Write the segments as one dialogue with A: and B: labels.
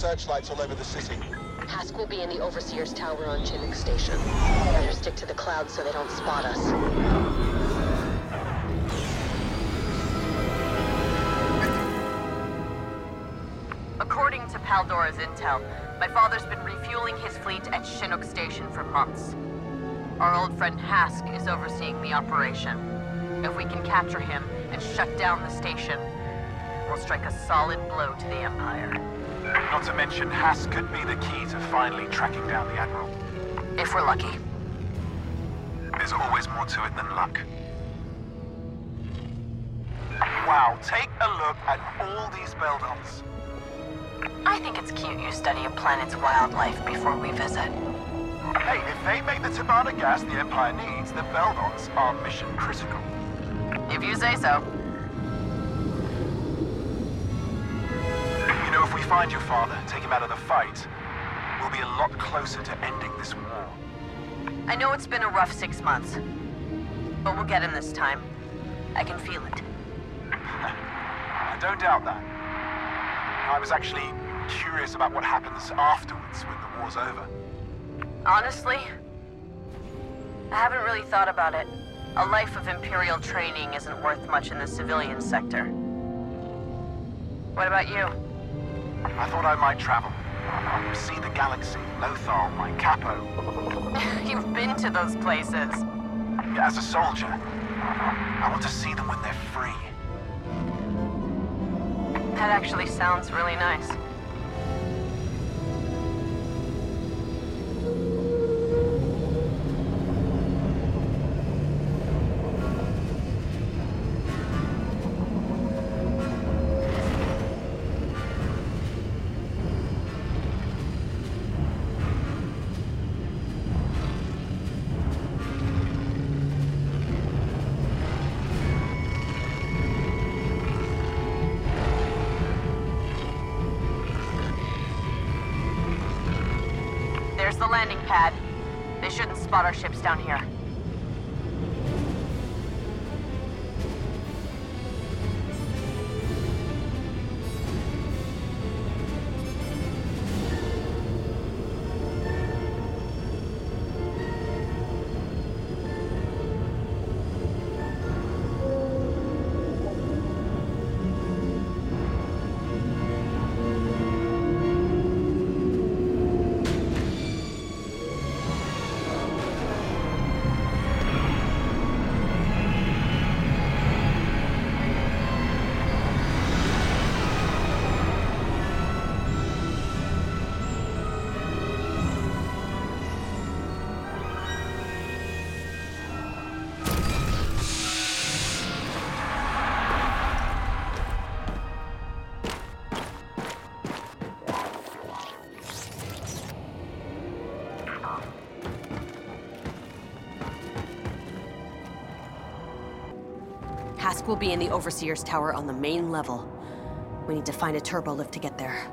A: got searchlights all over the city.
B: Hask will be in the Overseer's Tower on Chinook Station. Better stick to the clouds so they don't spot us.
C: According to Paldora's intel, my father's been refueling his fleet at Chinook Station for months. Our old friend Hask is overseeing the operation. If we can capture him and shut down the station, we'll strike a solid blow to the Empire.
D: Not to mention, Hask could be the key to finally tracking down the Admiral.
C: If we're lucky.
D: There's always more to it than luck. Wow, take a look at all these Beldons.
C: I think it's cute you study a planet's wildlife before we visit.
D: Hey, if they make the Tibanna gas the Empire needs, the Beldons are mission critical.
C: If you say so.
D: Find your father, take him out of the fight, we'll be a lot closer to ending this war.
C: I know it's been a rough six months, but we'll get him this time. I can feel it.
D: I don't doubt that. I was actually curious about what happens afterwards when the war's over.
C: Honestly, I haven't really thought about it. A life of Imperial training isn't worth much in the civilian sector. What about you?
D: I thought I might travel. See the galaxy, Lothal, my capo.
C: You've been to those places.
D: As a soldier, I want to see them when they're free.
C: That actually sounds really nice. They shouldn't spot our ships down here.
B: Will be in the Overseer's Tower on the main level. We need to find a turbo lift to get there.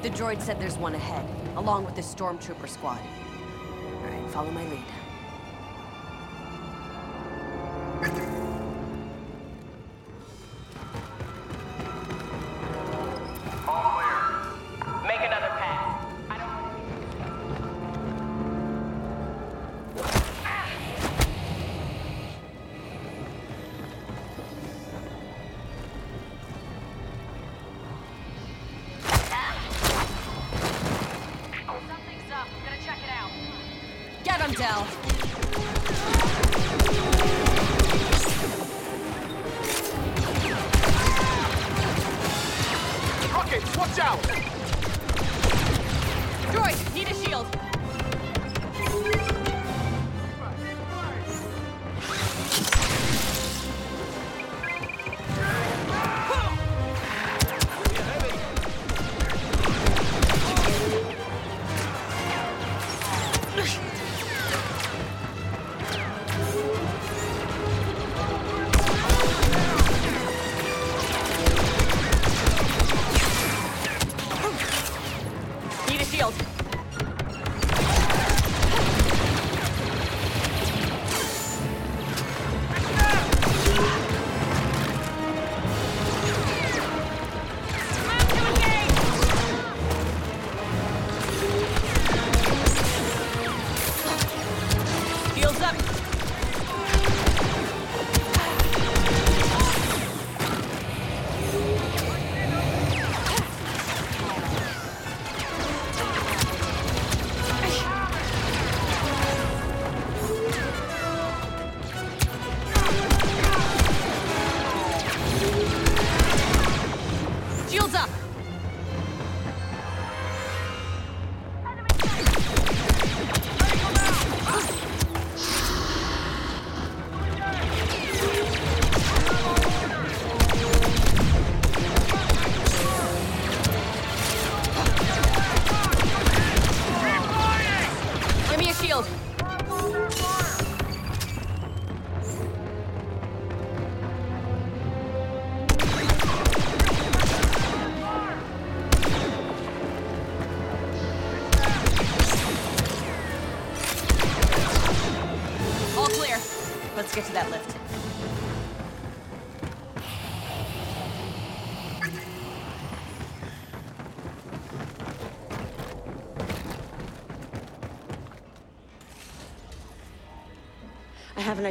B: The droid said there's one ahead, along with the stormtrooper squad. All right, follow my lead.
D: Rockets, watch out!
B: Droid, need a shield!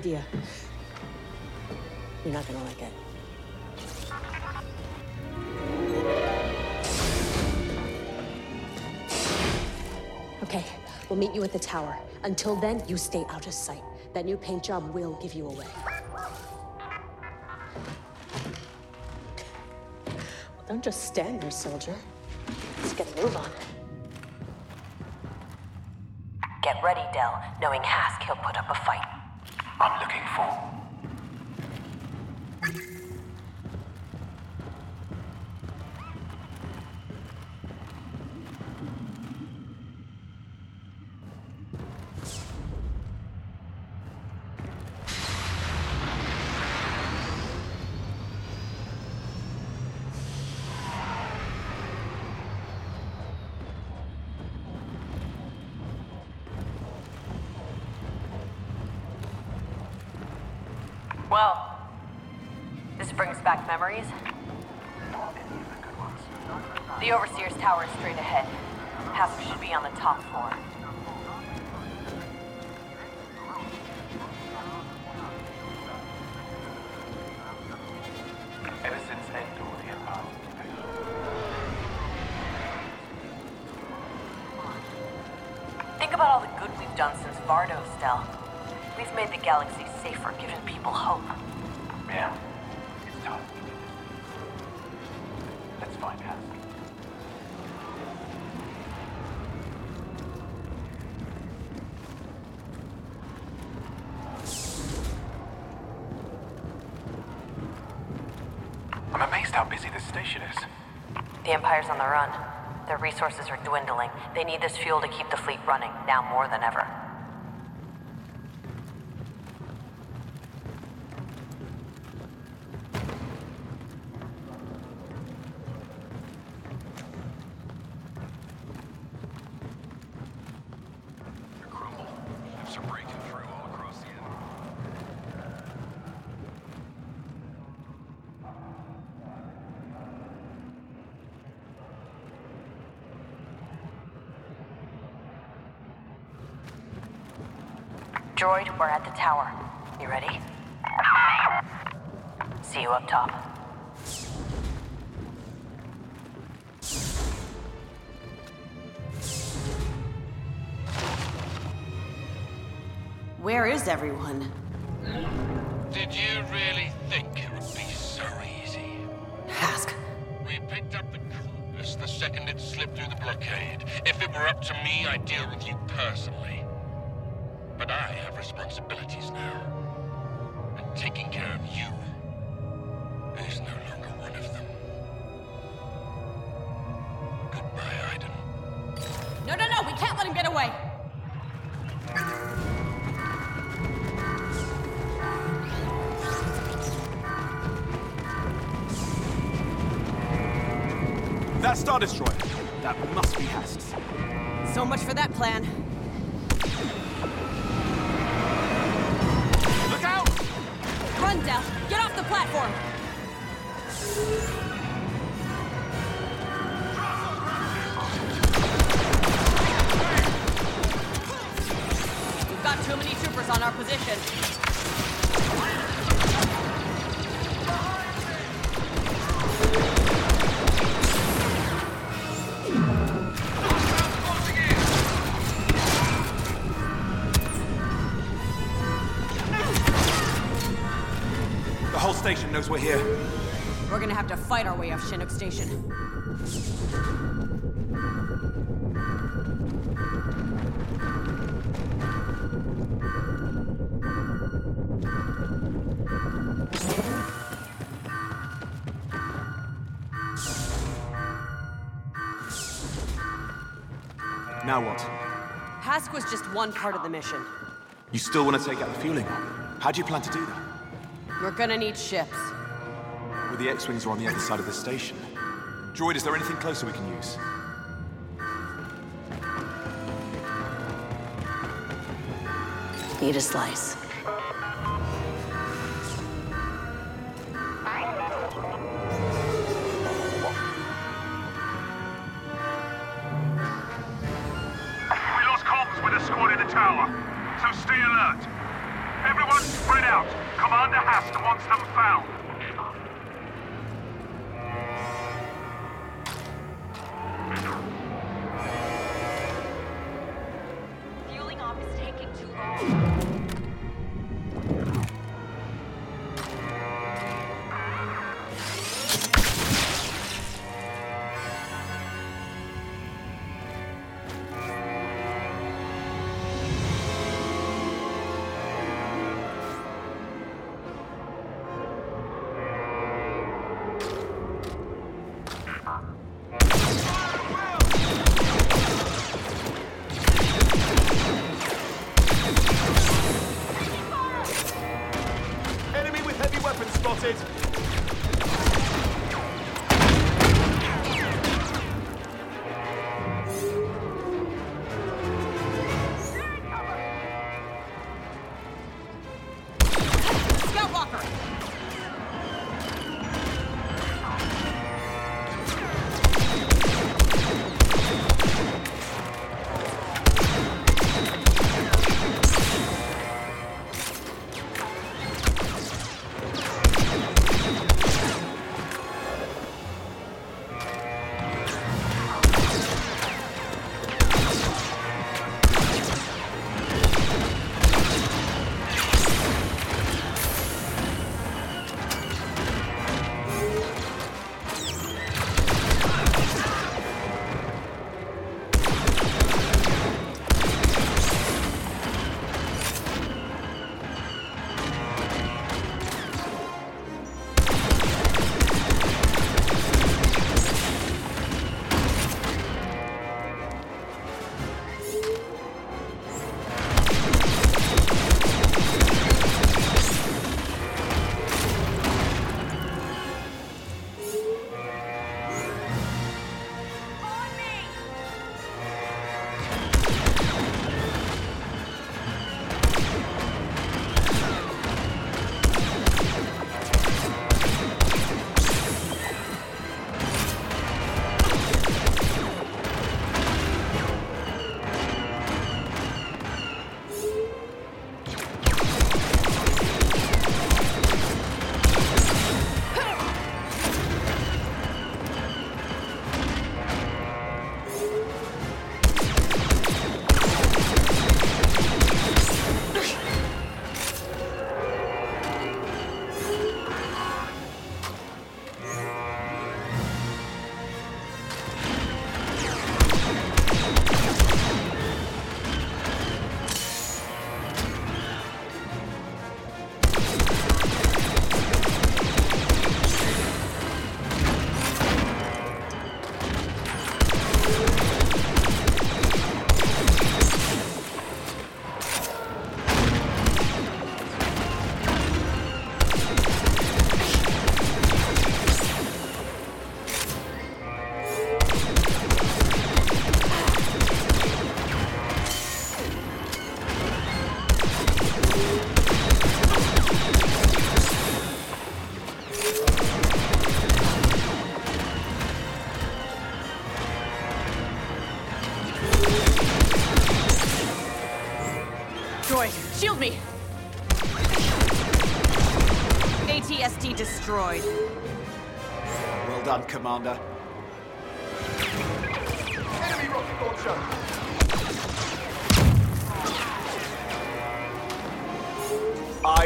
E: Idea. You're not gonna like it. Okay, we'll meet you at the tower. Until then, you stay out of sight. That new paint job will give you away. Well, don't just stand there, soldier. Let's get a move on.
C: Get ready, Del. Knowing Hask, he'll put up a fight.
D: I'm looking for.
C: Well, this brings back memories. The Overseer's tower is straight ahead. Hask should be on the top floor. Galaxy safer, given people hope.
D: Yeah, it's time. Let's find Hask. I'm amazed how busy this station is.
C: The Empire's on the run. Their resources are dwindling. They need this fuel to keep the fleet running, now more than ever.
F: Where is everyone?
G: Did you really think it would be so easy?
F: Hask.
G: We picked up the Corvus the second it slipped through the blockade. If it were up to me, I'd deal with you personally. But I have responsibilities now. And taking care of you
D: Star Destroyer. That must be Hask's.
F: So much for that plan.
D: Look out!
F: Run, Del! Get off the platform! We've got too many troopers on our position.
D: We're here.
C: We're gonna have to fight our way off Chinook Station.
D: Now what?
C: Hask was just one part of the mission.
D: You still want to take out the fueling? How do you plan to do that?
C: We're gonna need ships.
D: Well, the X-Wings are on the other side of the station. Droid, is there anything closer we can use?
H: Need a slice.
I: We lost comms with a squad in the tower, so stay alert. Everyone spread out. Commander Hask wants them found.
D: Spotted!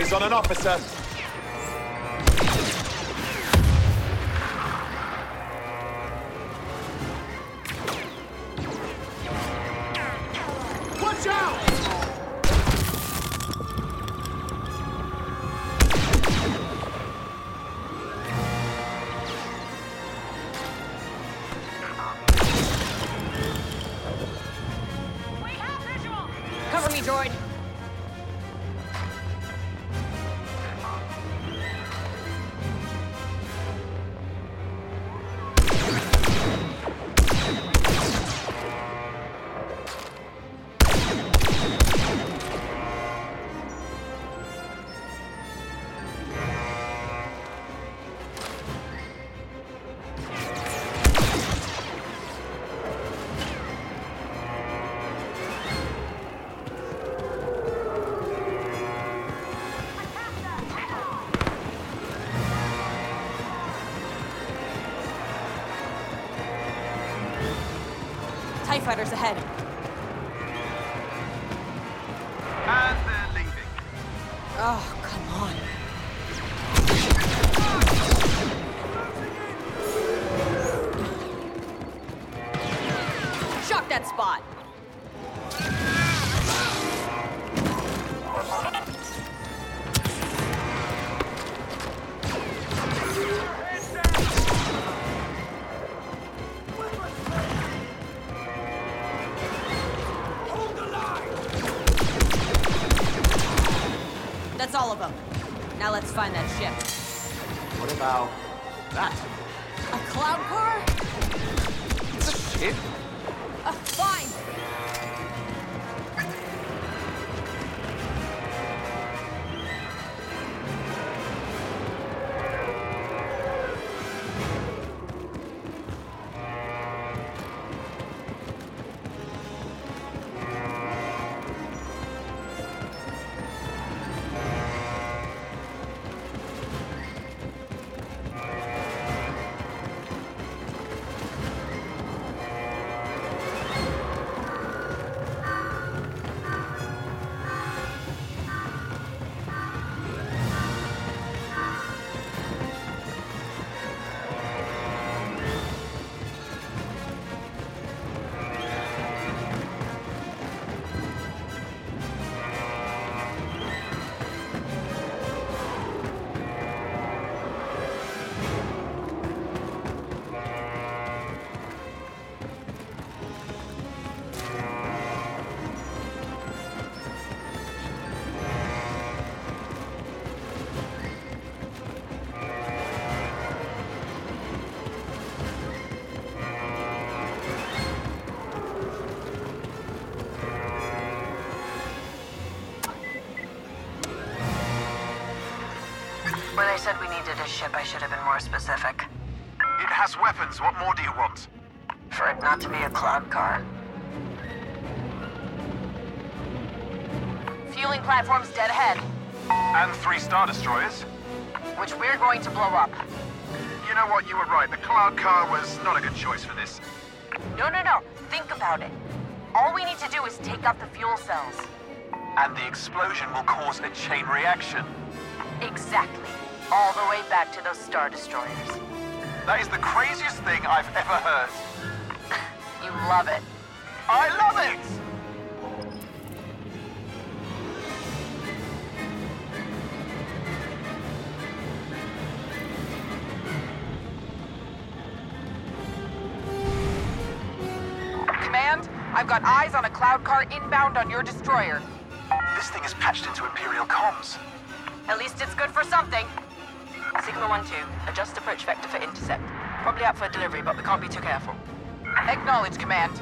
D: Eyes on an officer!
J: TIE fighters ahead.
D: And they're leaving.
J: Oh, come on. Shock that spot.
D: About that?
J: A cloud car?
D: It's a ship.
C: When I said we needed a ship, I should have been more specific.
D: It has weapons. What more do you want?
C: For it not to be a cloud car. Fueling platform's dead ahead,
D: And three Star Destroyers.
C: which we're going to blow up.
D: You know what? You were right. The Cloud Car was not a good choice for this.
C: No, no, no. Think about it. All we need to do is take out the fuel cells.
D: And the explosion will cause a chain reaction.
C: Exactly. All the way back to those Star Destroyers.
D: That is the craziest thing I've ever heard.
C: You love it.
D: I love it!
K: Command, I've got eyes on a cloud car inbound on your destroyer.
D: This thing is patched into Imperial comms.
K: At least it's good for something. Sigma 1-2, adjust approach vector for intercept. Probably out for a delivery, but we can't be too careful. Acknowledge, Command.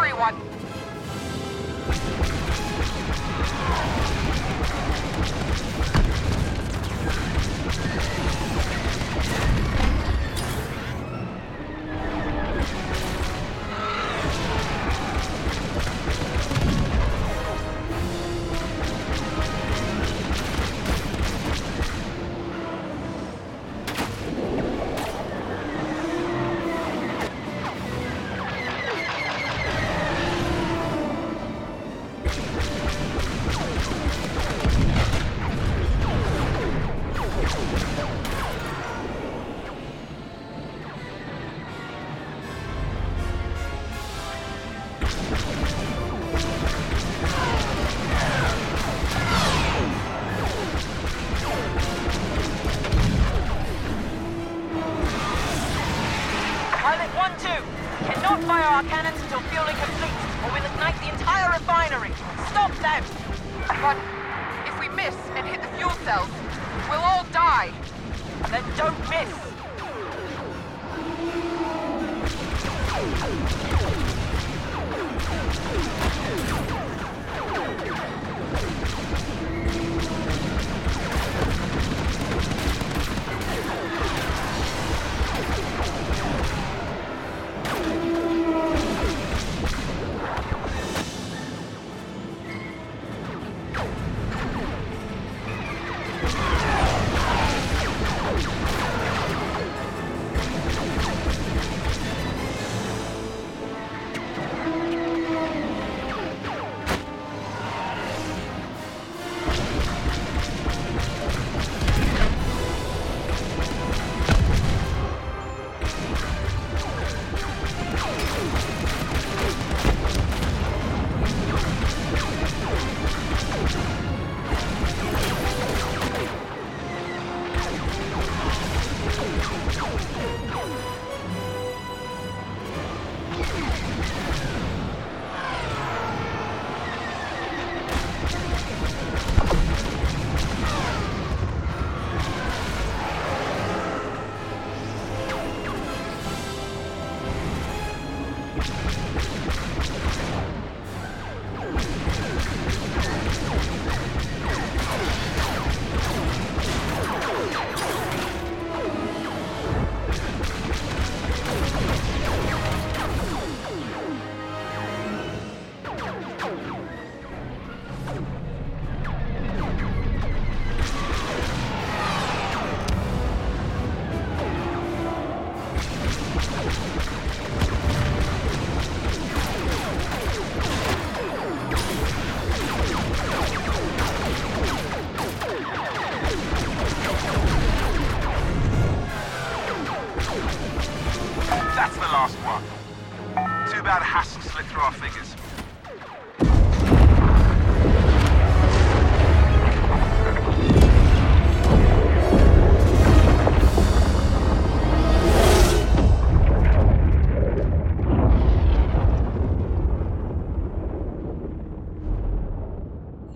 K: It's
D: That's the last one. Too bad Hask slipped through our fingers.